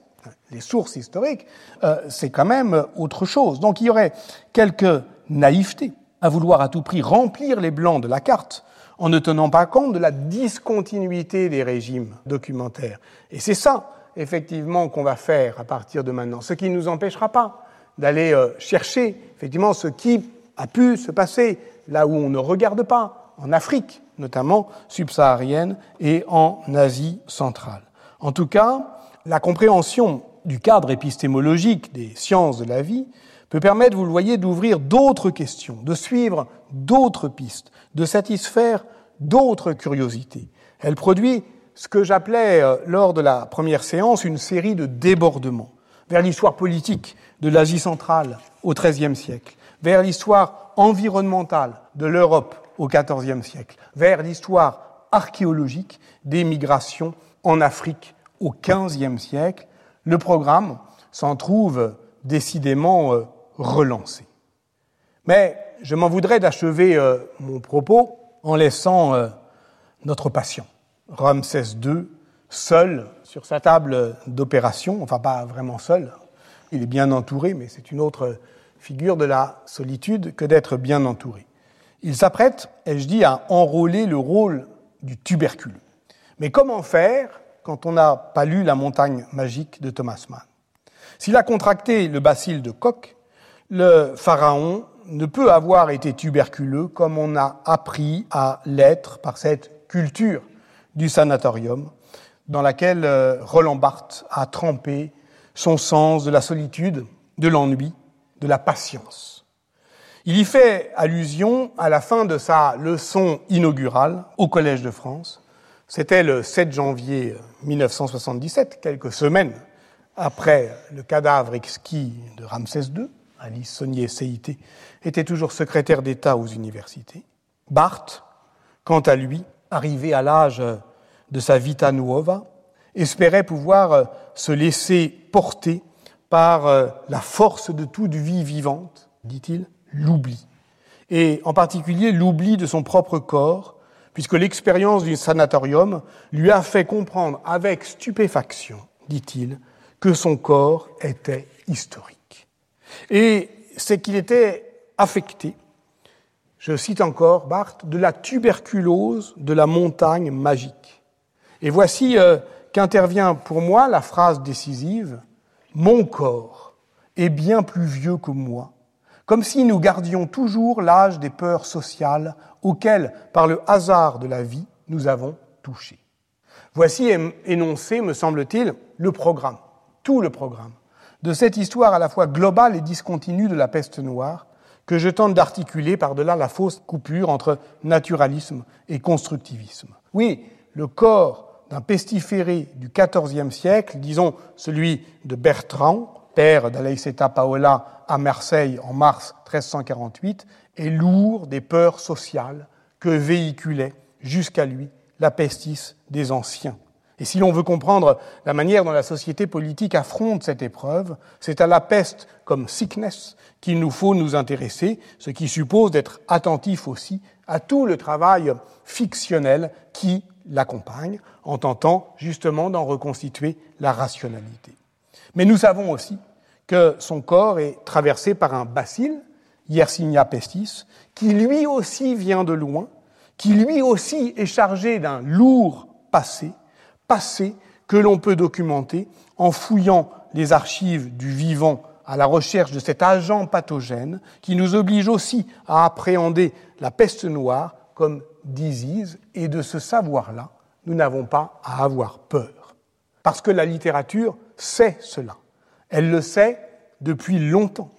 Les sources historiques, euh, c'est quand même autre chose. Donc il y aurait quelques naïvetés à vouloir à tout prix remplir les blancs de la carte en ne tenant pas compte de la discontinuité des régimes documentaires. Et c'est ça, effectivement, qu'on va faire à partir de maintenant, ce qui ne nous empêchera pas d'aller euh, chercher, effectivement, ce qui a pu se passer là où on ne regarde pas, en Afrique, notamment subsaharienne, et en Asie centrale. En tout cas, la compréhension du cadre épistémologique des sciences de la vie peut permettre, vous le voyez, d'ouvrir d'autres questions, de suivre d'autres pistes, de satisfaire d'autres curiosités. Elle produit ce que j'appelais euh, lors de la première séance une série de débordements vers l'histoire politique de l'Asie centrale au XIIIe siècle, vers l'histoire environnementale de l'Europe au XIVe siècle, vers l'histoire archéologique des migrations en Afrique au XVe siècle. Le programme s'en trouve décidément euh, relancé. Mais je m'en voudrais d'achever euh, mon propos en laissant euh, notre patient, Ramsès II, seul sur sa table d'opération, enfin pas vraiment seul, il est bien entouré, mais c'est une autre figure de la solitude que d'être bien entouré. Il s'apprête, ai-je dit, à enrôler le rôle du tuberculeux. Mais comment faire quand on n'a pas lu La montagne magique de Thomas Mann? S'il a contracté le bacille de Koch, le pharaon ne peut avoir été tuberculeux comme on a appris à l'être par cette culture du sanatorium dans laquelle euh, Roland Barthes a trempé son sens de la solitude, de l'ennui, de la patience. Il y fait allusion à la fin de sa leçon inaugurale au Collège de France. C'était le 7 janvier 1977, quelques semaines après le cadavre exquis de Ramsès II. Alice Saunier-CIT, était toujours secrétaire d'État aux universités. Barthes, quant à lui, arrivé à l'âge de sa vita nuova, espérait pouvoir se laisser porter par euh, la force de toute vie vivante, dit-il, l'oubli. Et en particulier l'oubli de son propre corps, puisque l'expérience du sanatorium lui a fait comprendre avec stupéfaction, dit-il, que son corps était historique et c'est qu'il était affecté, je cite encore Barthes, de la tuberculose de la montagne magique. Et voici euh, qu'intervient pour moi la phrase décisive, Mon corps est bien plus vieux que moi, comme si nous gardions toujours l'âge des peurs sociales auxquelles, par le hasard de la vie, nous avons touché. Voici énoncé, me semble-t-il, le programme, tout le programme de cette histoire à la fois globale et discontinue de la peste noire que je tente d'articuler par-delà la fausse coupure entre naturalisme et constructivisme. Oui, le corps d'un pestiféré du XIVe siècle, disons celui de Bertrand, père d'Alaïseta Paola à Marseille en mars 1348, est lourd des peurs sociales que véhiculait jusqu'à lui la pestis des anciens. Et si l'on veut comprendre la manière dont la société politique affronte cette épreuve, c'est à la peste comme sickness qu'il nous faut nous intéresser, ce qui suppose d'être attentif aussi à tout le travail fictionnel qui l'accompagne, en tentant justement d'en reconstituer la rationalité. Mais nous savons aussi que son corps est traversé par un bacille, Yersinia pestis, qui lui aussi vient de loin, qui lui aussi est chargé d'un lourd passé, passé que l'on peut documenter en fouillant les archives du vivant à la recherche de cet agent pathogène qui nous oblige aussi à appréhender la peste noire comme disease et de ce savoir-là, nous n'avons pas à avoir peur. Parce que la littérature sait cela. Elle le sait depuis longtemps.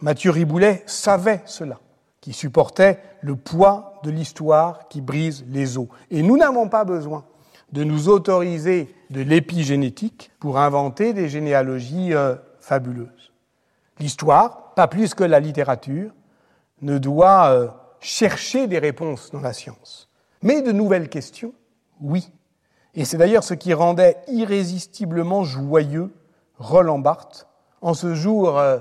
Mathieu Riboulet savait cela, qui supportait le poids de l'histoire qui brise les os. Et nous n'avons pas besoin de nous autoriser de l'épigénétique pour inventer des généalogies euh, fabuleuses. L'histoire, pas plus que la littérature, ne doit euh, chercher des réponses dans la science. Mais de nouvelles questions, oui. Et c'est d'ailleurs ce qui rendait irrésistiblement joyeux Roland Barthes en ce jour euh,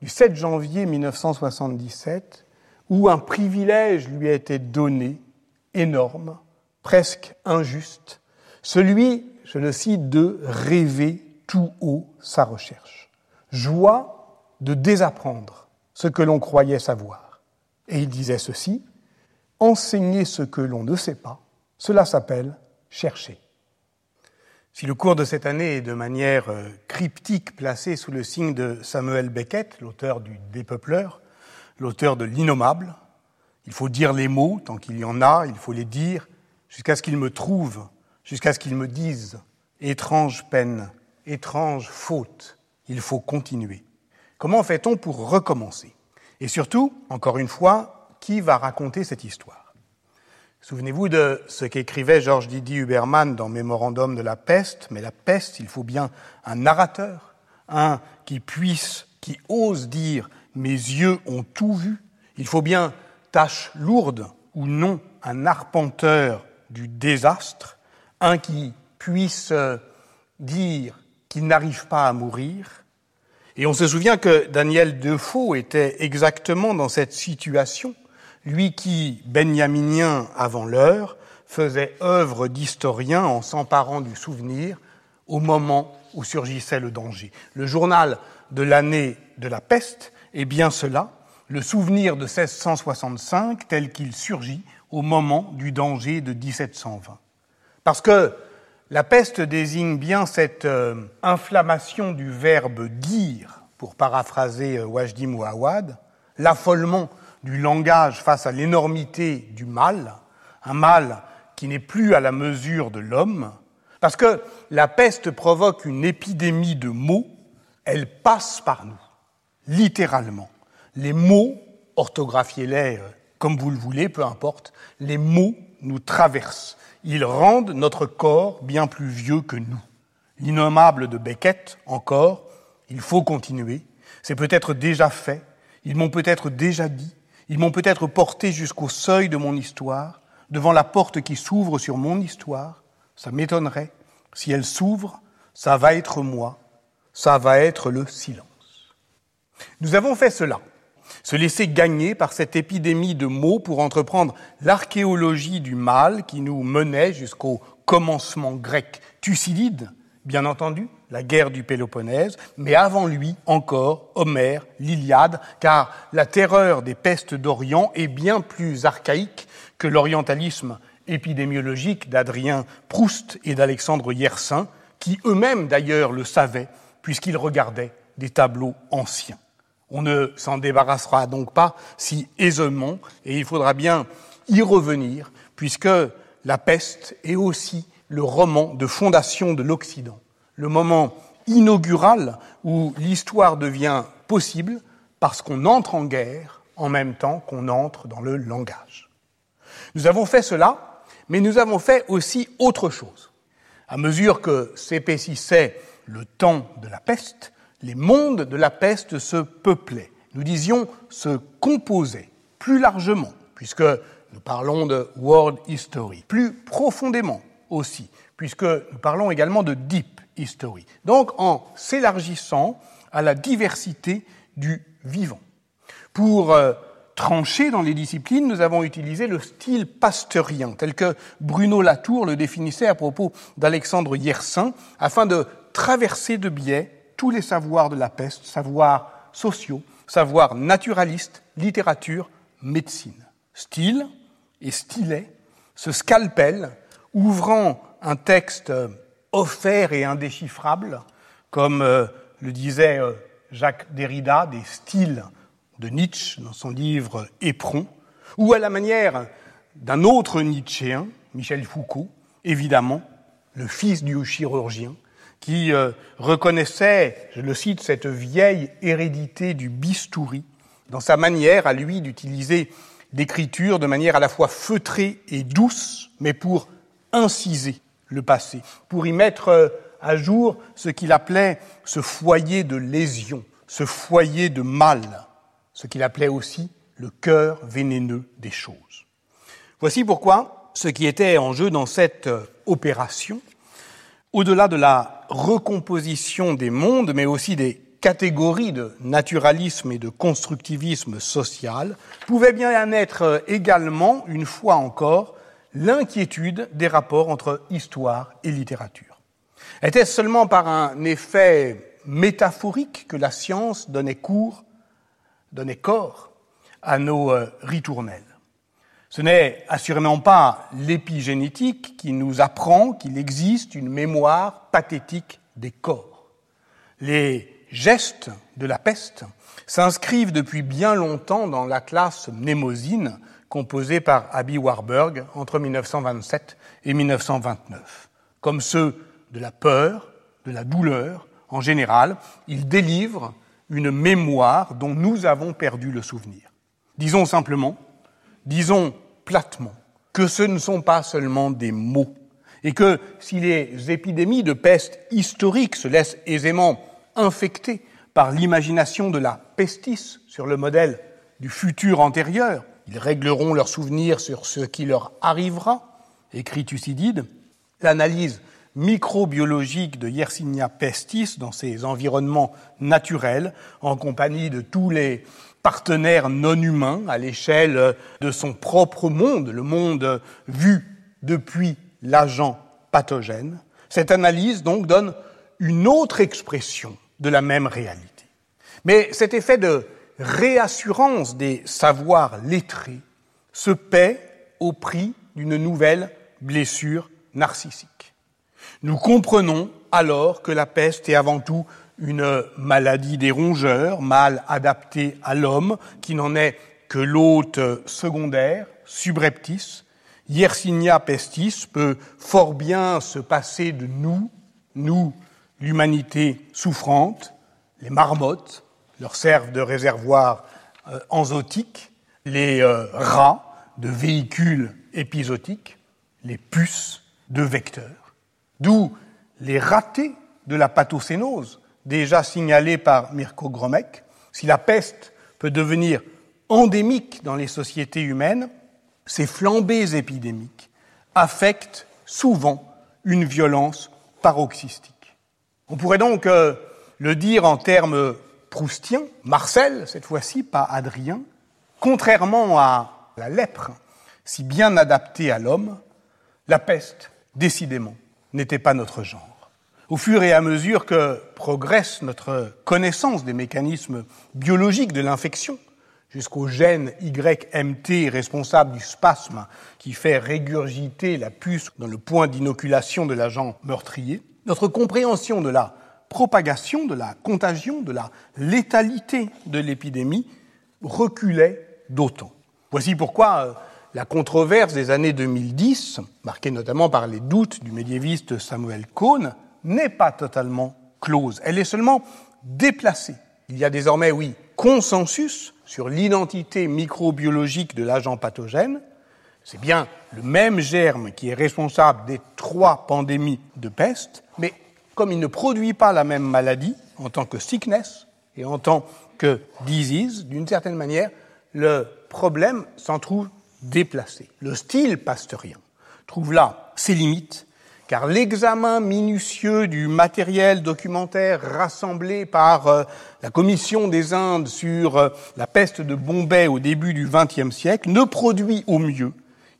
du 7 janvier 1977, où un privilège lui a été donné, énorme, presque injuste, celui, je le cite, de rêver tout haut sa recherche. Joie de désapprendre ce que l'on croyait savoir. Et il disait ceci, enseigner ce que l'on ne sait pas, cela s'appelle chercher. Si le cours de cette année est de manière euh, cryptique placé sous le signe de Samuel Beckett, l'auteur du Dépeupleur, l'auteur de L'innommable, il faut dire les mots tant qu'il y en a, il faut les dire jusqu'à ce qu'ils me trouvent jusqu'à ce qu'ils me disent étrange peine, étrange faute, il faut continuer. Comment fait-on pour recommencer? Et surtout, encore une fois, qui va raconter cette histoire? Souvenez-vous de ce qu'écrivait Georges Didier Huberman dans Mémorandum de la peste, mais la peste, il faut bien un narrateur, un qui puisse, qui ose dire mes yeux ont tout vu. Il faut bien, tâche lourde ou non, un arpenteur du désastre, un qui puisse euh, dire qu'il n'arrive pas à mourir. Et on se souvient que Daniel Defoe était exactement dans cette situation, lui qui, benjaminien avant l'heure, faisait œuvre d'historien en s'emparant du souvenir au moment où surgissait le danger. Le journal de l'année de la peste est bien cela, le souvenir de 1665 tel qu'il surgit au moment du danger de 1720. Parce que la peste désigne bien cette euh, inflammation du verbe dire, pour paraphraser euh, Wajdi Mouawad, l'affolement du langage face à l'énormité du mal, un mal qui n'est plus à la mesure de l'homme, parce que la peste provoque une épidémie de mots, elle passe par nous, littéralement. Les mots, orthographiez-les euh, comme vous le voulez, peu importe, les mots nous traversent ils rendent notre corps bien plus vieux que nous. L'innommable de Beckett, encore, il faut continuer. C'est peut-être déjà fait, ils m'ont peut-être déjà dit, ils m'ont peut-être porté jusqu'au seuil de mon histoire, devant la porte qui s'ouvre sur mon histoire. Ça m'étonnerait. Si elle s'ouvre, ça va être moi, ça va être le silence. Nous avons fait cela se laisser gagner par cette épidémie de mots pour entreprendre l'archéologie du mal qui nous menait jusqu'au commencement grec Thucydide, bien entendu, la guerre du Péloponnèse, mais avant lui encore Homère, l'Iliade, car la terreur des pestes d'Orient est bien plus archaïque que l'orientalisme épidémiologique d'Adrien Proust et d'Alexandre Yersin, qui eux-mêmes d'ailleurs le savaient, puisqu'ils regardaient des tableaux anciens. On ne s'en débarrassera donc pas si aisément, et il faudra bien y revenir, puisque la peste est aussi le roman de fondation de l'Occident, le moment inaugural où l'histoire devient possible parce qu'on entre en guerre en même temps qu'on entre dans le langage. Nous avons fait cela, mais nous avons fait aussi autre chose. À mesure que s'épaississait le temps de la peste, les mondes de la peste se peuplaient, nous disions se composaient plus largement, puisque nous parlons de world history, plus profondément aussi, puisque nous parlons également de deep history. Donc en s'élargissant à la diversité du vivant. Pour euh, trancher dans les disciplines, nous avons utilisé le style pasteurien, tel que Bruno Latour le définissait à propos d'Alexandre Yersin, afin de traverser de biais tous les savoirs de la peste, savoirs sociaux, savoirs naturalistes, littérature, médecine. Style et stylet, ce scalpel, ouvrant un texte offert et indéchiffrable, comme euh, le disait euh, Jacques Derrida, des styles de Nietzsche dans son livre Éperon, ou à la manière d'un autre Nietzschéen, Michel Foucault, évidemment, le fils du chirurgien, qui euh, reconnaissait, je le cite, cette vieille hérédité du bistouri dans sa manière à lui d'utiliser l'écriture de manière à la fois feutrée et douce, mais pour inciser le passé, pour y mettre euh, à jour ce qu'il appelait ce foyer de lésion, ce foyer de mal, ce qu'il appelait aussi le cœur vénéneux des choses. Voici pourquoi ce qui était en jeu dans cette euh, opération, au-delà de la recomposition des mondes, mais aussi des catégories de naturalisme et de constructivisme social, pouvait bien être également, une fois encore, l'inquiétude des rapports entre histoire et littérature. Était-ce seulement par un effet métaphorique que la science donnait cours, donnait corps à nos euh, ritournelles? Ce n'est assurément pas l'épigénétique qui nous apprend qu'il existe une mémoire pathétique des corps. Les gestes de la peste s'inscrivent depuis bien longtemps dans la classe mnémosine composée par Abby Warburg entre 1927 et 1929. Comme ceux de la peur, de la douleur, en général, ils délivrent une mémoire dont nous avons perdu le souvenir. Disons simplement, disons platement, que ce ne sont pas seulement des mots, et que si les épidémies de peste historiques se laissent aisément infecter par l'imagination de la pestis sur le modèle du futur antérieur, ils régleront leurs souvenirs sur ce qui leur arrivera, écrit Thucydide, l'analyse microbiologique de Yersinia pestis dans ses environnements naturels, en compagnie de tous les partenaires non humains à l'échelle de son propre monde, le monde vu depuis l'agent pathogène. Cette analyse donc donne une autre expression de la même réalité. Mais cet effet de réassurance des savoirs lettrés se paie au prix d'une nouvelle blessure narcissique. Nous comprenons alors que la peste est avant tout une maladie des rongeurs, mal adaptée à l'homme, qui n'en est que l'hôte secondaire, subreptice. Yersinia pestis peut fort bien se passer de nous, nous, l'humanité souffrante, les marmottes leur servent de réservoir euh, enzotique, les euh, rats de véhicules épisodiques, les puces de vecteurs. D'où les ratés de la pathocénose, déjà signalés par Mirko Gromek. Si la peste peut devenir endémique dans les sociétés humaines, ces flambées épidémiques affectent souvent une violence paroxystique. On pourrait donc euh, le dire en termes proustiens, Marcel, cette fois-ci, pas Adrien, contrairement à la lèpre, si bien adaptée à l'homme, la peste, décidément, n'était pas notre genre. Au fur et à mesure que progresse notre connaissance des mécanismes biologiques de l'infection, jusqu'au gène YMT responsable du spasme qui fait régurgiter la puce dans le point d'inoculation de l'agent meurtrier, notre compréhension de la propagation, de la contagion, de la létalité de l'épidémie reculait d'autant. Voici pourquoi euh, la controverse des années 2010, marquée notamment par les doutes du médiéviste Samuel Cohn, n'est pas totalement close. Elle est seulement déplacée. Il y a désormais, oui, consensus sur l'identité microbiologique de l'agent pathogène, c'est bien le même germe qui est responsable des trois pandémies de peste, mais comme il ne produit pas la même maladie en tant que sickness et en tant que disease, d'une certaine manière, le problème s'en trouve déplacé. Le style pasteurien trouve là ses limites, car l'examen minutieux du matériel documentaire rassemblé par euh, la Commission des Indes sur euh, la peste de Bombay au début du XXe siècle ne produit au mieux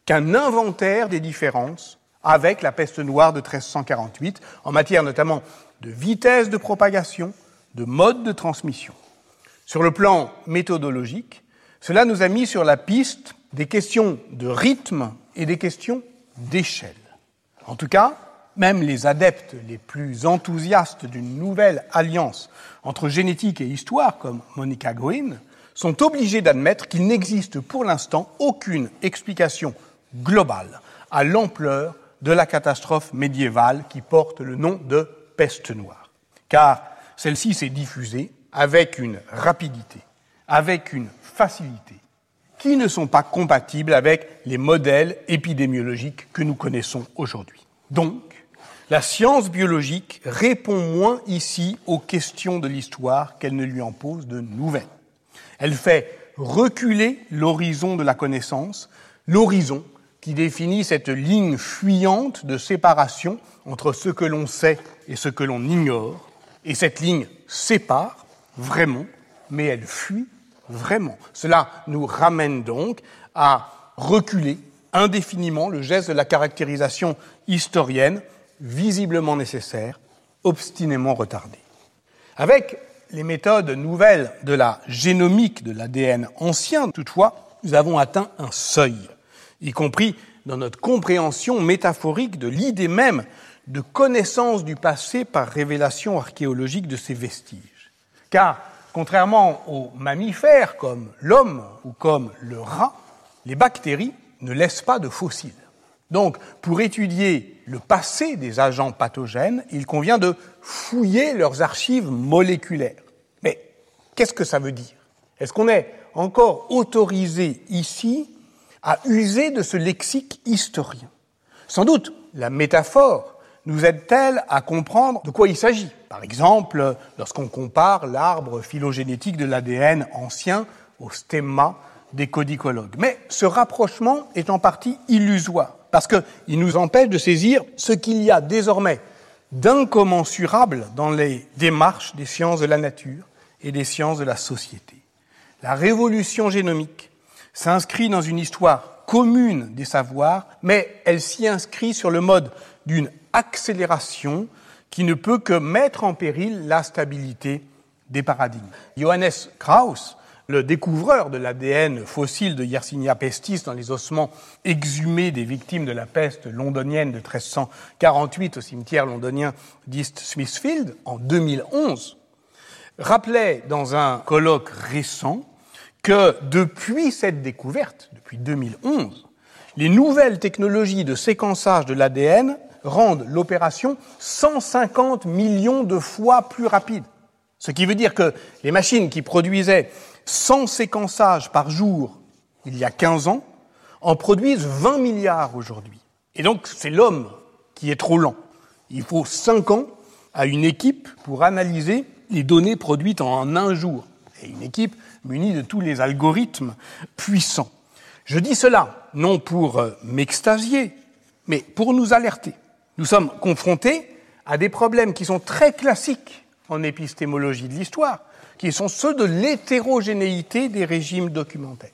qu'un inventaire des différences avec la peste noire de 1348, en matière notamment de vitesse de propagation, de mode de transmission. Sur le plan méthodologique, cela nous a mis sur la piste des questions de rythme et des questions d'échelle. En tout cas, même les adeptes les plus enthousiastes d'une nouvelle alliance entre génétique et histoire, comme Monica Green, sont obligés d'admettre qu'il n'existe pour l'instant aucune explication globale à l'ampleur de la catastrophe médiévale qui porte le nom de peste noire. Car celle-ci s'est diffusée avec une rapidité, avec une facilité, qui ne sont pas compatibles avec les modèles épidémiologiques que nous connaissons aujourd'hui. Donc, la science biologique répond moins ici aux questions de l'histoire qu'elle ne lui en pose de nouvelles. Elle fait reculer l'horizon de la connaissance, l'horizon qui définit cette ligne fuyante de séparation entre ce que l'on sait et ce que l'on ignore. Et cette ligne sépare vraiment, mais elle fuit vraiment. Cela nous ramène donc à reculer indéfiniment le geste de la caractérisation historienne visiblement nécessaire, obstinément retardé. Avec les méthodes nouvelles de la génomique de l'ADN ancien, toutefois, nous avons atteint un seuil, y compris dans notre compréhension métaphorique de l'idée même de connaissance du passé par révélation archéologique de ces vestiges. Car, contrairement aux mammifères comme l'homme ou comme le rat, les bactéries ne laissent pas de fossiles. Donc, pour étudier le passé des agents pathogènes, il convient de fouiller leurs archives moléculaires. Mais qu'est-ce que ça veut dire? Est-ce qu'on est encore autorisé ici à user de ce lexique historien? Sans doute, la métaphore nous aide-t-elle à comprendre de quoi il s'agit? Par exemple, lorsqu'on compare l'arbre phylogénétique de l'ADN ancien au stemma des codicologues. Mais ce rapprochement est en partie illusoire parce qu'il nous empêche de saisir ce qu'il y a désormais d'incommensurable dans les démarches des sciences de la nature et des sciences de la société. La révolution génomique s'inscrit dans une histoire commune des savoirs, mais elle s'y inscrit sur le mode d'une accélération qui ne peut que mettre en péril la stabilité des paradigmes. Johannes Krauss le découvreur de l'ADN fossile de Yersinia pestis dans les ossements exhumés des victimes de la peste londonienne de 1348 au cimetière londonien d'East Smithfield en 2011, rappelait dans un colloque récent que depuis cette découverte, depuis 2011, les nouvelles technologies de séquençage de l'ADN rendent l'opération 150 millions de fois plus rapide. Ce qui veut dire que les machines qui produisaient 100 séquençages par jour il y a 15 ans en produisent 20 milliards aujourd'hui. Et donc c'est l'homme qui est trop lent. Il faut 5 ans à une équipe pour analyser les données produites en un jour. Et une équipe munie de tous les algorithmes puissants. Je dis cela non pour euh, m'extasier, mais pour nous alerter. Nous sommes confrontés à des problèmes qui sont très classiques en épistémologie de l'histoire, qui sont ceux de l'hétérogénéité des régimes documentaires,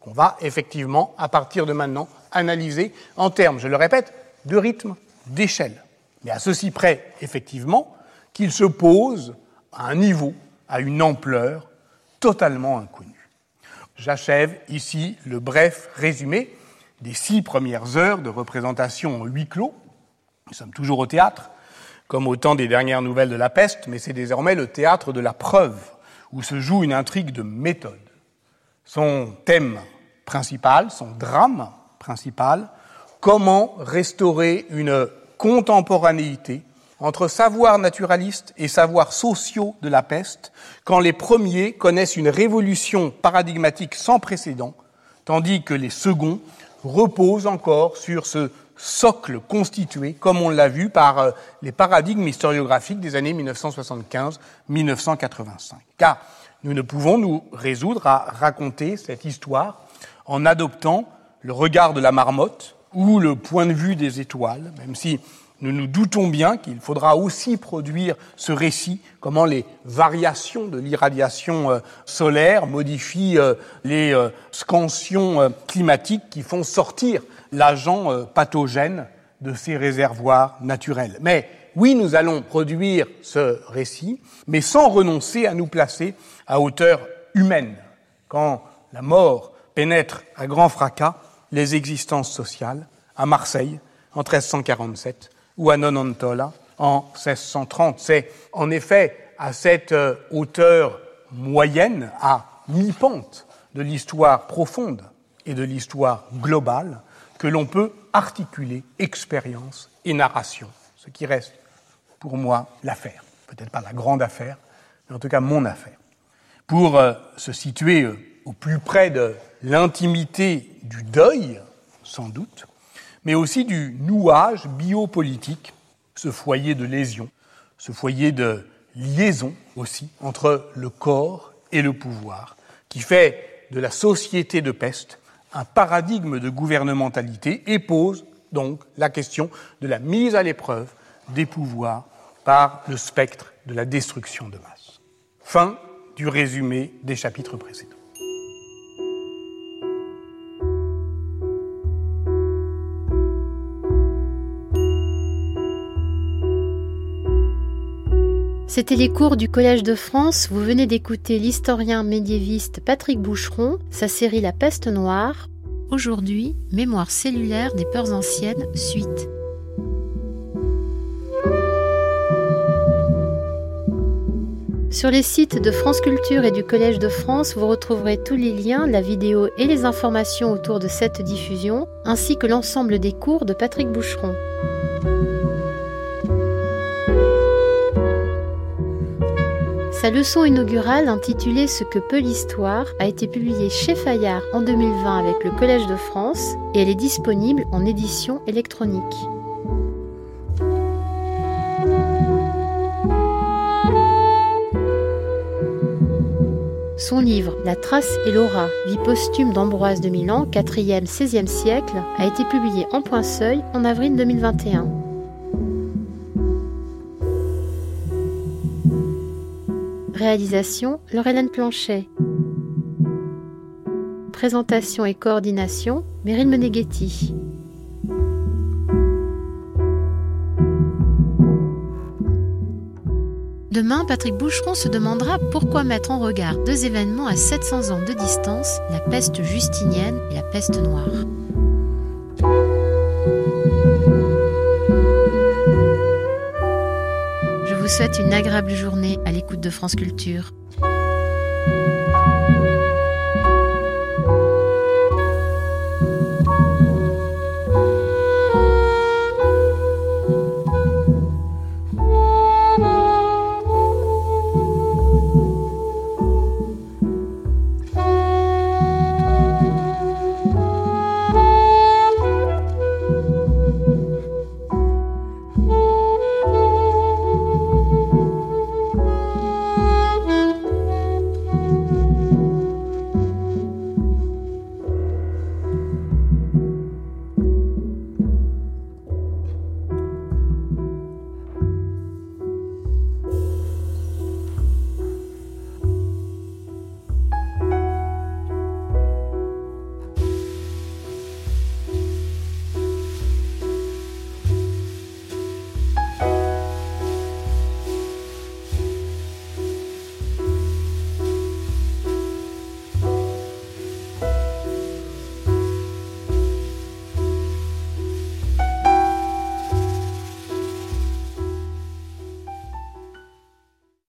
qu'on va effectivement, à partir de maintenant, analyser en termes, je le répète, de rythme, d'échelle. Mais à ceci près, effectivement, qu'ils se posent à un niveau, à une ampleur totalement inconnue. J'achève ici le bref résumé des six premières heures de représentation en huis clos. Nous sommes toujours au théâtre, comme au temps des dernières nouvelles de la peste, mais c'est désormais le théâtre de la preuve, où se joue une intrigue de méthode. Son thème principal, son drame principal, comment restaurer une contemporanéité entre savoirs naturalistes et savoirs sociaux de la peste, quand les premiers connaissent une révolution paradigmatique sans précédent, tandis que les seconds reposent encore sur ce socle constitué, comme on l'a vu, par euh, les paradigmes historiographiques des années 1975-1985. Car nous ne pouvons nous résoudre à raconter cette histoire en adoptant le regard de la marmotte ou le point de vue des étoiles, même si nous nous doutons bien qu'il faudra aussi produire ce récit, comment les variations de l'irradiation euh, solaire modifient euh, les scansions climatiques qui font sortir l'agent euh, pathogène de ces réservoirs naturels. Mais oui, nous allons produire ce récit, mais sans renoncer à nous placer à hauteur humaine, quand la mort pénètre à grand fracas les existences sociales à Marseille en 1347 ou à Nonantola en 1630. C'est en effet à cette euh, hauteur moyenne, à mi-pente de l'histoire profonde et de l'histoire globale, que l'on peut articuler expérience et narration, ce qui reste pour moi l'affaire. Peut-être pas la grande affaire, mais en tout cas mon affaire. Pour euh, se situer euh, au plus près de l'intimité du deuil, sans doute, mais aussi du nouage biopolitique, ce foyer de lésion, ce foyer de liaison aussi entre le corps et le pouvoir, qui fait de la société de peste un paradigme de gouvernementalité et pose donc la question de la mise à l'épreuve des pouvoirs par le spectre de la destruction de masse. Fin du résumé des chapitres précédents. C'était les cours du Collège de France. Vous venez d'écouter l'historien médiéviste Patrick Boucheron, sa série La peste noire. Aujourd'hui, Mémoire cellulaire des peurs anciennes, suite. Sur les sites de France Culture et du Collège de France, vous retrouverez tous les liens, la vidéo et les informations autour de cette diffusion, ainsi que l'ensemble des cours de Patrick Boucheron. Sa leçon inaugurale intitulée Ce que peut l'histoire a été publiée chez Fayard en 2020 avec le Collège de France et elle est disponible en édition électronique. Son livre La trace et l'aura, vie posthume d'Ambroise de Milan, 4e, 16e siècle, a été publié en point seuil en avril 2021. Réalisation Laurelène Planchet. Présentation et coordination Meryl Meneghetti. Demain, Patrick Boucheron se demandera pourquoi mettre en regard deux événements à 700 ans de distance, la peste justinienne et la peste noire. Vous souhaite une agréable journée à l'écoute de France Culture.